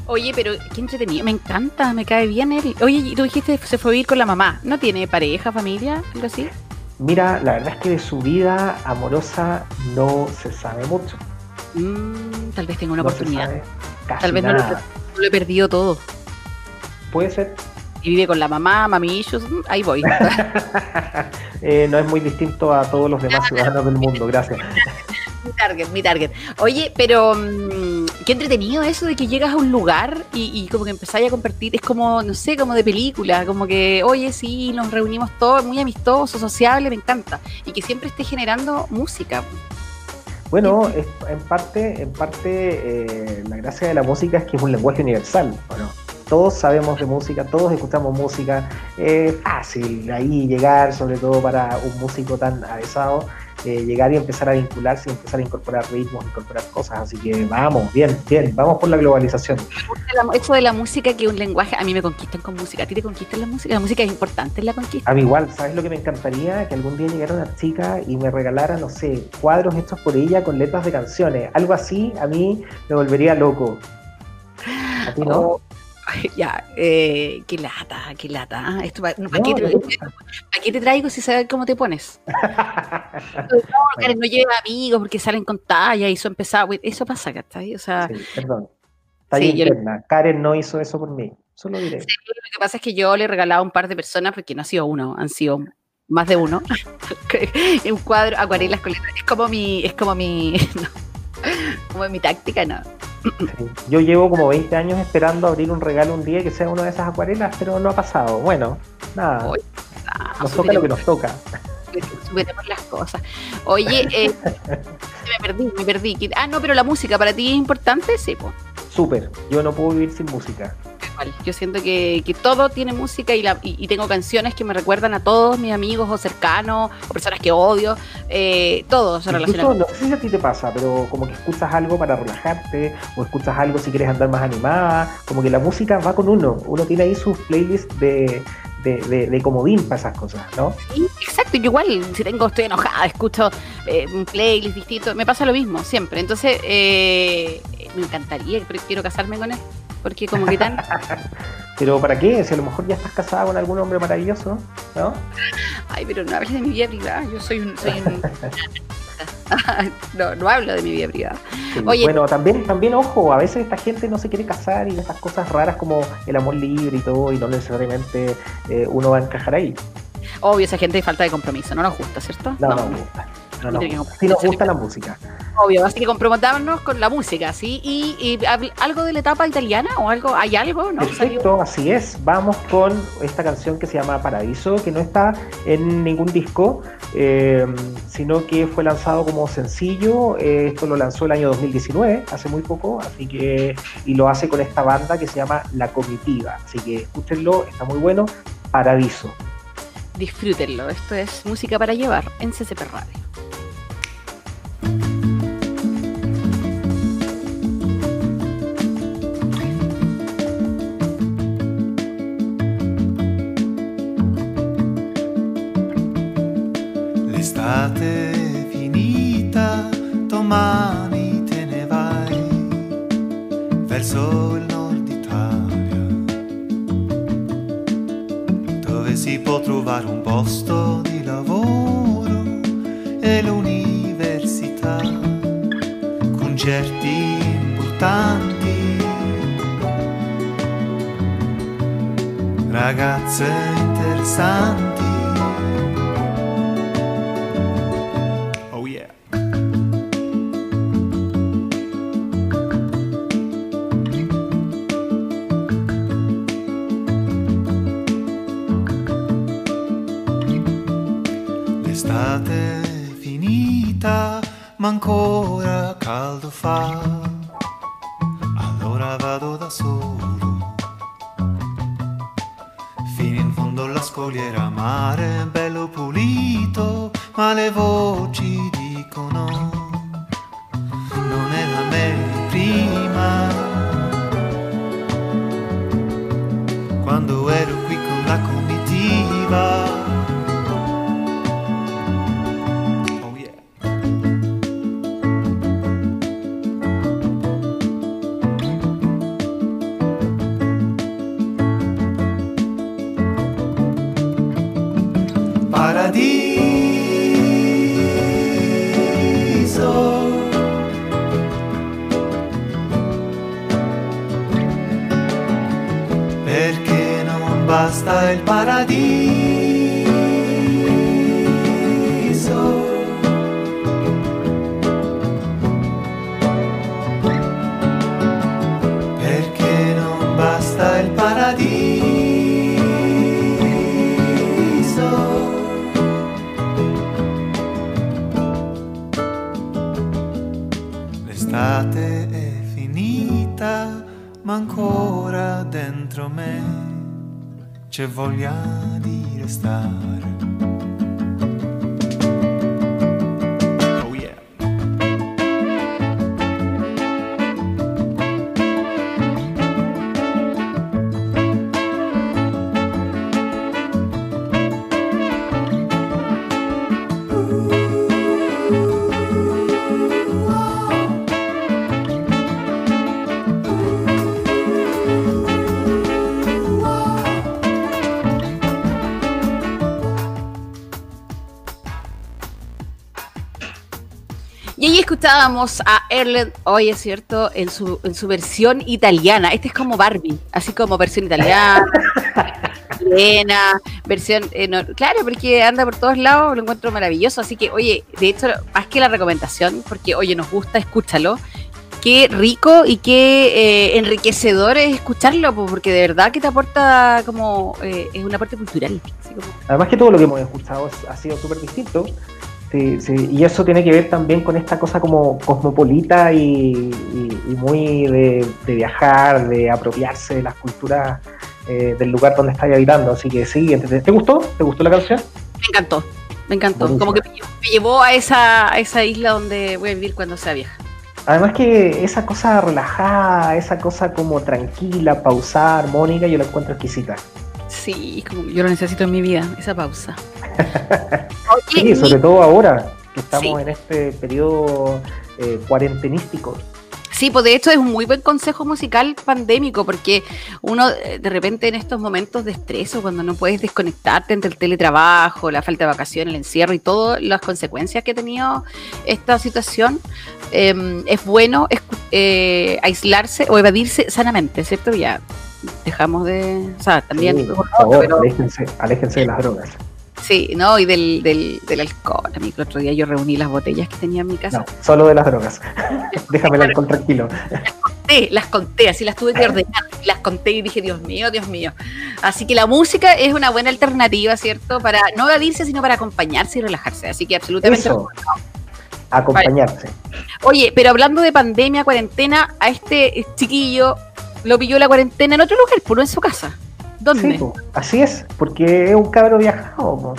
Oye, pero qué entretenido, me encanta, me cae bien él. Oye, y tú dijiste que se fue a vivir con la mamá, ¿no tiene pareja, familia, algo así? Mira, la verdad es que de su vida amorosa no se sabe mucho. Mm, tal vez tenga una no oportunidad. Tal vez no lo, nada. no lo he perdido todo. Puede ser. Vive con la mamá, mami issues, ahí voy. <laughs> Eh, no es muy distinto a todos los demás ciudadanos del mundo, gracias. mi target, mi target. Oye, pero mm, qué entretenido eso de que llegas a un lugar y, y como que empezáis a compartir, es como, no sé, como de película, como que, oye, sí, nos reunimos todos, muy amistosos, sociable, me encanta. Y que siempre esté generando música. Bueno, es- en parte, en parte eh, la gracia de la música es que es un lenguaje universal, ¿o no? Todos sabemos de música, todos escuchamos música. Es fácil ahí llegar, sobre todo para un músico tan avesado, eh, llegar y empezar a vincularse empezar a incorporar ritmos, incorporar cosas. Así que vamos, bien, bien, vamos por la globalización. Eso de la música que un lenguaje, a mí me conquistan con música, a ti te conquistan la música, la música es importante en la conquista. A mí igual, ¿sabes lo que me encantaría? Que algún día llegara una chica y me regalara, no sé, cuadros hechos por ella con letras de canciones. Algo así a mí me volvería loco. ¿A ti no? Oh, ay, ya, eh, qué lata, qué lata. ah, Esto, ¿para, No, qué te, gusta. ¿Para qué te traigo si sabes cómo te pones? No, Karen, no lleva amigos porque salen con talla y eso empezaba. Eso pasa, ¿cachai? O sea, Sí, perdón. Sí, yo-. Karen no hizo eso por mí. Solo diré. lo que pasa es que yo le he regalado a un par de personas, porque no ha sido uno, han sido más de uno, <laughs> un cuadro, acuarelas con letras. Es como mi, es como mi, <laughs> no, <laughs> como mi táctica, ¿no? Sí. Yo llevo como 20 años esperando abrir un regalo un día que sea una de esas acuarelas, pero no ha pasado. Bueno, nada. Oye, Ah, Nos toca lo que nos toca. <laughs> superemos las cosas. Oye, eh, <laughs> me perdí, me perdí. ¿Qué- Ah, no, pero la música para ti es importante, sí, pues. Súper. Yo no puedo vivir sin música. Yo siento que, que todo tiene música y, la, y, y tengo canciones que me recuerdan a todos mis amigos o cercanos o personas que odio. Eh, todo se relaciona con no sé si a ti te pasa, pero como que escuchas algo para relajarte o escuchas algo si quieres andar más animada. Como que la música va con uno. Uno tiene ahí sus playlists de, de, de, de comodín para esas cosas, ¿no? Sí, exacto, yo igual, si tengo, estoy enojada, escucho eh, un playlist distinto, me pasa lo mismo, siempre. Entonces, eh, me encantaría, quiero casarme con él, porque como que tan... <laughs> Pero ¿para qué? Si a lo mejor ya estás casada con algún hombre maravilloso, ¿no? Ay, pero no hables de mi vida privada, yo soy un... Soy un <laughs> no, no hablo de mi vida privada. Sí, Oye. Bueno, también, también, ojo, a veces esta gente no se quiere casar y esas cosas raras como el amor libre y todo, y no necesariamente eh, uno va a encajar ahí. Obvio, esa gente de falta de compromiso, no nos gusta, ¿cierto? No, no, nos gusta. No gusta. Sí nos gusta la música. Obvio, así que comprometámonos con la música, ¿sí? Y, y algo de la etapa italiana o algo, ¿hay algo? ¿No? Perfecto, así es. Vamos con esta canción que se llama Paradiso, que no está en ningún disco, eh, sino que fue lanzado como sencillo. Eh, esto lo lanzó el año 2019, hace muy poco, así que y lo hace con esta banda que se llama La Comitiva. Así que escúchenlo, está muy bueno. Paradiso. Disfrútenlo, esto es música para llevar en CCP Radio. L'estate è finita, domani te ne vai verso il nord Italia, dove si può trovare un posto di lavoro e l'università, concerti importanti, ragazze interessanti. C'è voglia di restare. Escuchábamos a Erlen, hoy es cierto, en su, en su versión italiana. Este es como Barbie, así como versión italiana, <laughs> chilena, versión. eh, no- claro, porque anda por todos lados, lo encuentro maravilloso. Así que, oye, de hecho, más que la recomendación, porque, oye, nos gusta, escúchalo. Qué rico y qué eh, enriquecedor es escucharlo, po, porque de verdad que te aporta como. eh, es una parte cultural. así como- Además que todo lo que hemos escuchado es- ha sido súper distinto. Sí, sí, y eso tiene que ver también con esta cosa como cosmopolita y, y- y muy de, de viajar, de apropiarse de las culturas eh, del lugar donde estás habitando. Así que sí, ¿te, te gustó? ¿Te gustó la canción? Me encantó, me encantó. Buenísimo. Como que me llevó, me llevó a esa, a esa isla donde voy a vivir cuando sea vieja. Además que esa cosa relajada, esa cosa como tranquila, pausada, armónica, yo la encuentro exquisita. Sí, como yo lo necesito en mi vida, esa pausa. <laughs> Sí, sobre todo ahora que estamos Sí. en este periodo eh, cuarentenístico. sí, pues de hecho es un muy buen consejo musical pandémico, porque uno eh, de repente en estos momentos de estrés o cuando no puedes desconectarte entre el teletrabajo, la falta de vacaciones, el encierro y todas las consecuencias que ha tenido esta situación, eh, es bueno eh, aislarse o evadirse sanamente, ¿cierto? Ya dejamos de... O sea, también... Sí, por favor, pero- aléjense, aléjense de las drogas. Sí, no, y del, del, del alcohol. A mí el otro día yo reuní las botellas que tenía en mi casa. No, solo de las drogas. <laughs> Déjame el alcohol tranquilo. Conté, las conté, así las tuve que ordenar. Las conté y dije, Dios mío, Dios mío. Así que la música es una buena alternativa, ¿cierto? Para no evadirse, sino para acompañarse y relajarse. Así que absolutamente. Eso, acompañarse. Oye, pero hablando de pandemia, cuarentena, a este chiquillo lo pilló la cuarentena en otro lugar, puro en su casa. ¿Dónde? Sí, po, así es, porque es un cabro viajado, po,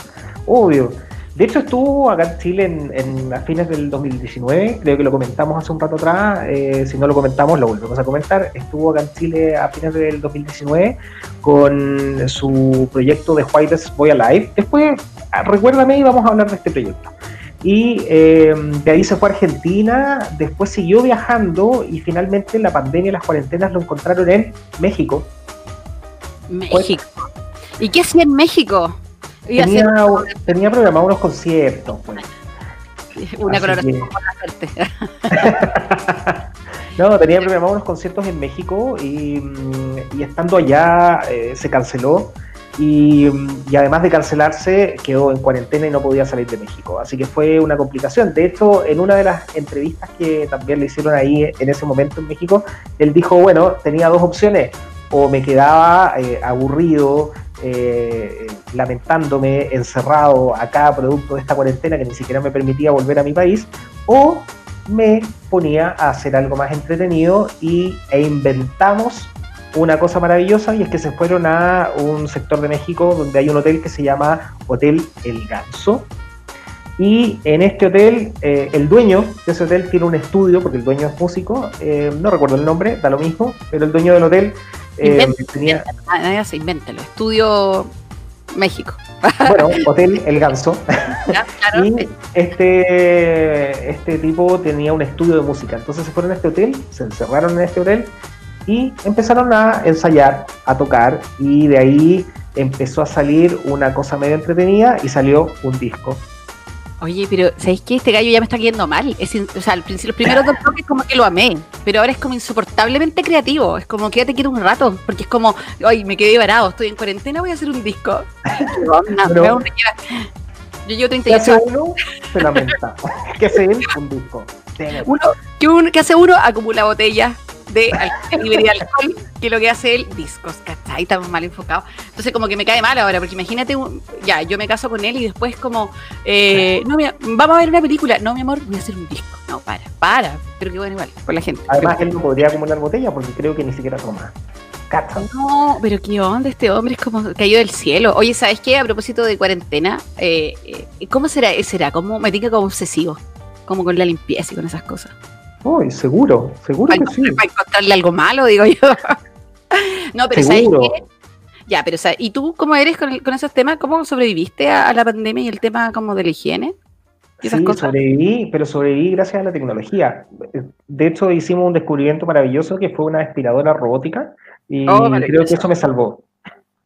obvio. De hecho, estuvo acá en Chile en, en a fines del 2019, creo que lo comentamos hace un rato atrás, eh, si no lo comentamos, lo volvemos a comentar. Estuvo acá en Chile a fines del 2019 con su proyecto de Whitest Boy Alive. Después, ah, recuérdame y vamos a hablar de este proyecto. Y eh, de ahí se fue a Argentina, después siguió viajando y finalmente la pandemia y las cuarentenas lo encontraron en México. México. ¿Y qué hacía en México? Iba a hacer Tenía, tenía programados unos conciertos, pues. <laughs> una así coloración con la suerte. <laughs> No, tenía programados unos conciertos en México y, mm, y estando allá eh, se canceló y, además de cancelarse quedó en cuarentena y no podía salir de México. Así que fue una complicación. De hecho, en una de las entrevistas que también le hicieron ahí en ese momento en México, él dijo, bueno, tenía dos opciones. O me quedaba eh, aburrido, eh, lamentándome, encerrado acá, producto de esta cuarentena que ni siquiera me permitía volver a mi país, o me ponía a hacer algo más entretenido y, e inventamos una cosa maravillosa y es que se fueron a un sector de México donde hay un hotel que se llama Hotel El Ganso. Y en este hotel, eh, el dueño de ese hotel tiene un estudio, porque el dueño es músico, eh, no recuerdo el nombre, da lo mismo, pero el dueño del hotel eh, Inventa- tenía, Ah, se invéntelo. Estudio México. <laughs> bueno, Hotel El Ganso. ¿Ya? Claro. Y este, este tipo tenía un estudio de música. Entonces se fueron a este hotel, se encerraron en este hotel y empezaron a ensayar, a tocar. Y de ahí empezó a salir una cosa medio entretenida y salió un disco. Oye, pero ¿sabéis qué? Este gallo ya me está quedando mal. Es o sea, al principio, los primeros dos toques como que lo amé, pero ahora es como insoportablemente creativo. Es como quédate quiero un rato, porque es como, ay, me quedé varado, estoy en cuarentena, voy a hacer un disco. <laughs> Pero-. Yo llevo ¿Qué 38 hace años. uno? Se lamenta. <laughs> ¿Qué hace él? Un disco. Uno, que, uno, que hace uno acumula botellas de y de alcohol, que lo que hace él, discos, ¿cachai? Estamos mal enfocados. Entonces, como que me cae mal ahora, porque imagínate, un- ya, yo me caso con él y después, como, eh, no, mira, vamos a ver una película. No, mi amor, voy a hacer un disco. No, para, para. Pero que bueno, igual, por la gente. Además, él no podría acumular botellas porque creo que ni siquiera toma. Cacha. No, pero qué onda, este hombre es como cayó del cielo. Oye, ¿sabes qué? A propósito de cuarentena, eh, eh, ¿cómo será? ¿Será como, me tinca como obsesivo? Como con la limpieza y con esas cosas. Uy, seguro, seguro para, que sí. para encontrarle algo malo, digo yo. <laughs> no, pero Seguro. ¿sabes qué? Ya, pero ¿sabes? ¿y tú cómo eres con, el- con esos temas? ¿Cómo sobreviviste a, a la pandemia y el tema como de la higiene? Y esas Sí, cosas. sobreviví, pero sobreviví gracias a la tecnología. De hecho, hicimos un descubrimiento maravilloso que fue una aspiradora robótica y Oh, creo que eso me salvó.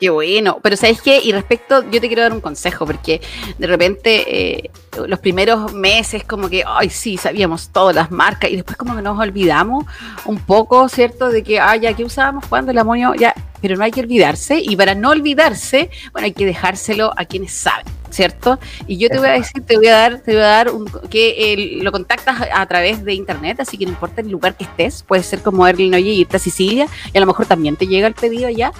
Qué bueno, pero ¿sabes qué? Y respecto, yo te quiero dar un consejo, porque de repente eh, los primeros meses como que, ay, sí, sabíamos todas las marcas y después como que nos olvidamos un poco, ¿cierto? De que, ay, ya, ¿qué usábamos? cuando El amonio, ya, pero no hay que olvidarse y para no olvidarse, bueno, hay que dejárselo a quienes saben, ¿cierto? Y yo te voy a decir, te voy a dar, te voy a dar un, que lo contactas a, través de internet, así que no importa el lugar que estés, puede ser como Erlen Oye y irte a Sicilia y a lo mejor también te llega el pedido allá.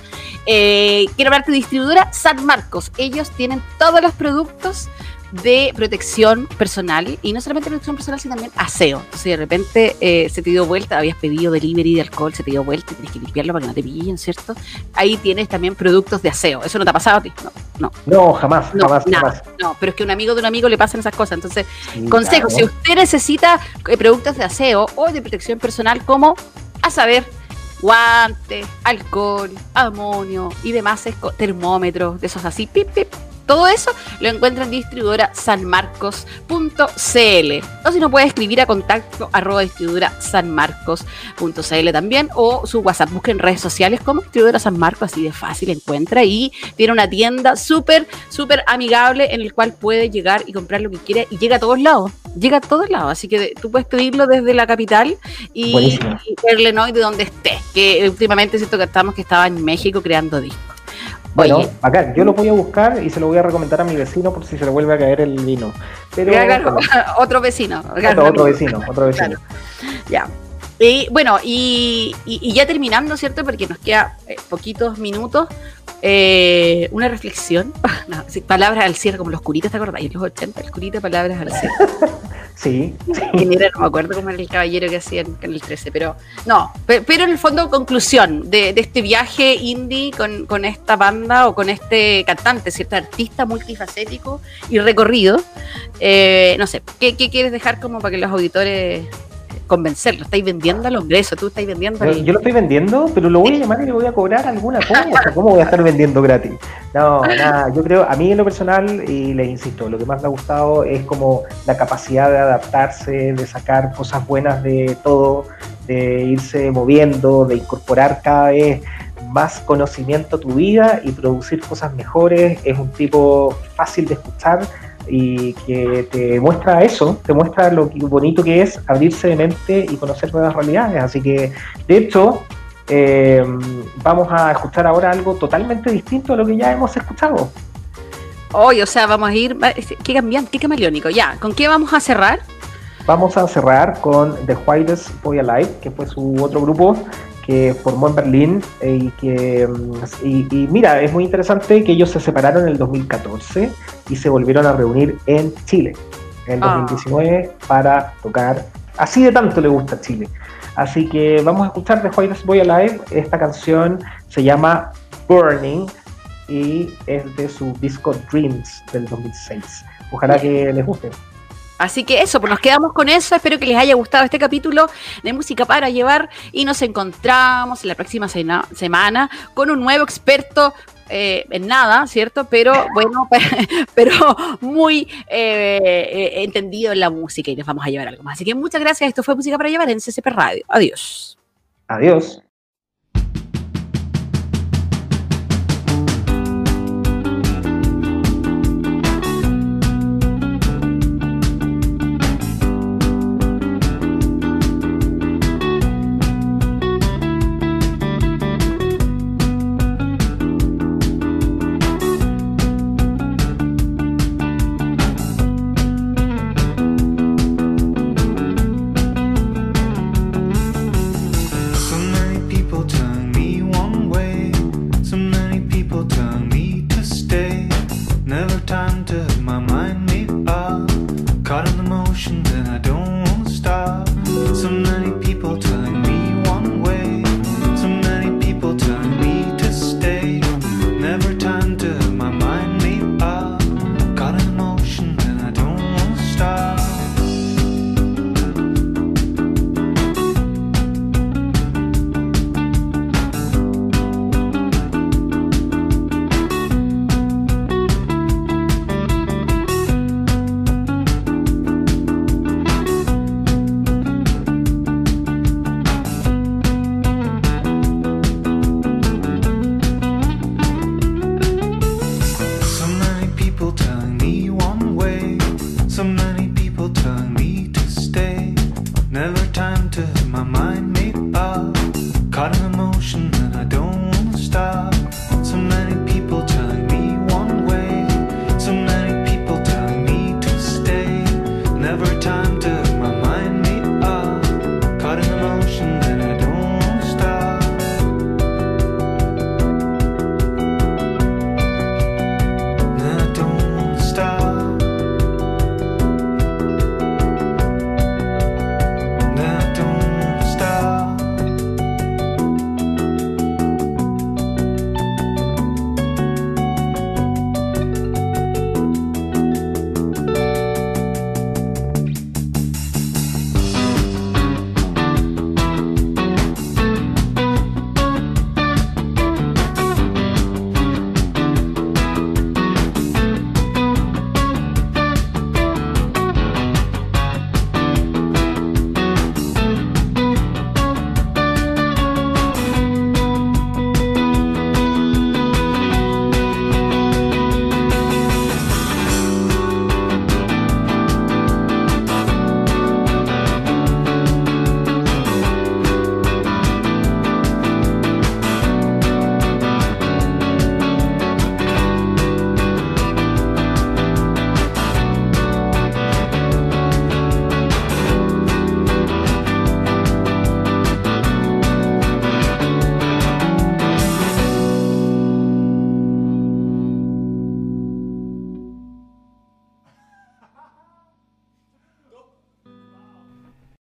Eh, quiero hablarte de distribuidora San Marcos. Ellos tienen todos los productos de protección personal y no solamente protección personal, sino también aseo. Si de repente eh, se te dio vuelta, habías pedido delivery de alcohol, se te dio vuelta y tienes que limpiarlo para que no te pillen, ¿cierto? Ahí tienes también productos de aseo. ¿Eso no te ha pasado a ti? No, no, No, jamás, no, jamás, nada. jamás. No, pero es que a un amigo de un amigo le pasan esas cosas. Entonces, Sí, Consejo, claro. si usted necesita eh, productos de aseo o de protección personal como, a saber, guantes, alcohol, amonio y demás, termómetros, de esos así, pip, pip, todo eso lo encuentra en distribuidora sanmarcos.cl o si no puede escribir a contacto arroba distribuidora sanmarcos.cl también o su WhatsApp, busquen redes sociales como distribuidora San Marcos, así de fácil encuentra. Y tiene una tienda súper, súper amigable en el cual puede llegar y comprar lo que quiera y llega a todos lados, llega a todos lados, así que tú puedes pedirlo desde la capital y, verle ¿no? de donde esté, que últimamente siento que estamos que estaba en México creando discos. Bueno, Oye, acá yo lo voy a buscar y se lo voy a recomendar a mi vecino por si se le vuelve a caer el vino. Pero claro, <laughs> otro vecino. otro, otro vecino, otro vecino. Ya. Y bueno, y, y- y ya terminando, ¿cierto? Porque nos queda eh, poquitos minutos. eh, una reflexión. <laughs> No, sí, palabras al cierre, como los curitas, ¿te acordás? En los 80, el curita, palabras al cierre. <laughs> Sí, ¿Quién era? No me acuerdo cómo era el caballero que hacía en, el 13, pero no. pe- Pero, en el fondo, conclusión de, este viaje indie con, esta banda o con este cantante, ¿cierto? Artista multifacético y recorrido. Eh, no sé, ¿qué, qué quieres dejar como para que los auditores convencerlos? ¿Estáis vendiendo al hombre eso? ¿Tú estáis vendiendo al- yo lo estoy vendiendo, pero lo voy a llamar y le voy a cobrar alguna cosa. ¿Cómo voy a estar vendiendo gratis? No, nada, yo creo, a mí en lo personal, y les insisto, lo que más me ha gustado es como la capacidad de adaptarse, de sacar cosas buenas de todo, de irse moviendo, de incorporar cada vez más conocimiento a tu vida y producir cosas mejores. Es un tipo fácil de escuchar y que te muestra eso, te muestra lo bonito que es abrirse de mente y conocer nuevas realidades. Así que, de hecho, eh, vamos a escuchar ahora algo totalmente distinto a lo que ya hemos escuchado. Hoy, o sea, vamos a ir. Qué cambiante, qué camaleónico. Ya, ¿con qué vamos a cerrar? Vamos a cerrar con The Whitest Boy Alive, que fue su otro grupo, que formó en Berlín eh, y que mm, y, y mira, es muy interesante que ellos se separaron en el 2014 y se volvieron a reunir en Chile en el Ah. 2019 para tocar. Así de tanto le gusta Chile. Así que vamos a escuchar de White Boy Alive. Esta canción se llama Burning y es de su disco Dreams del 2006. Ojalá que les guste. Así que eso, pues nos quedamos con eso. Espero que les haya gustado este capítulo de música para llevar y nos encontramos la próxima semana con un nuevo experto. eh, en nada, ¿cierto? Pero bueno, <laughs> pero muy eh, eh, entendido en la música y les vamos a llevar algo más. Así que muchas gracias. Esto fue Música para Llevar en CCP Radio. Adiós. Adiós. Never time to my mind me up.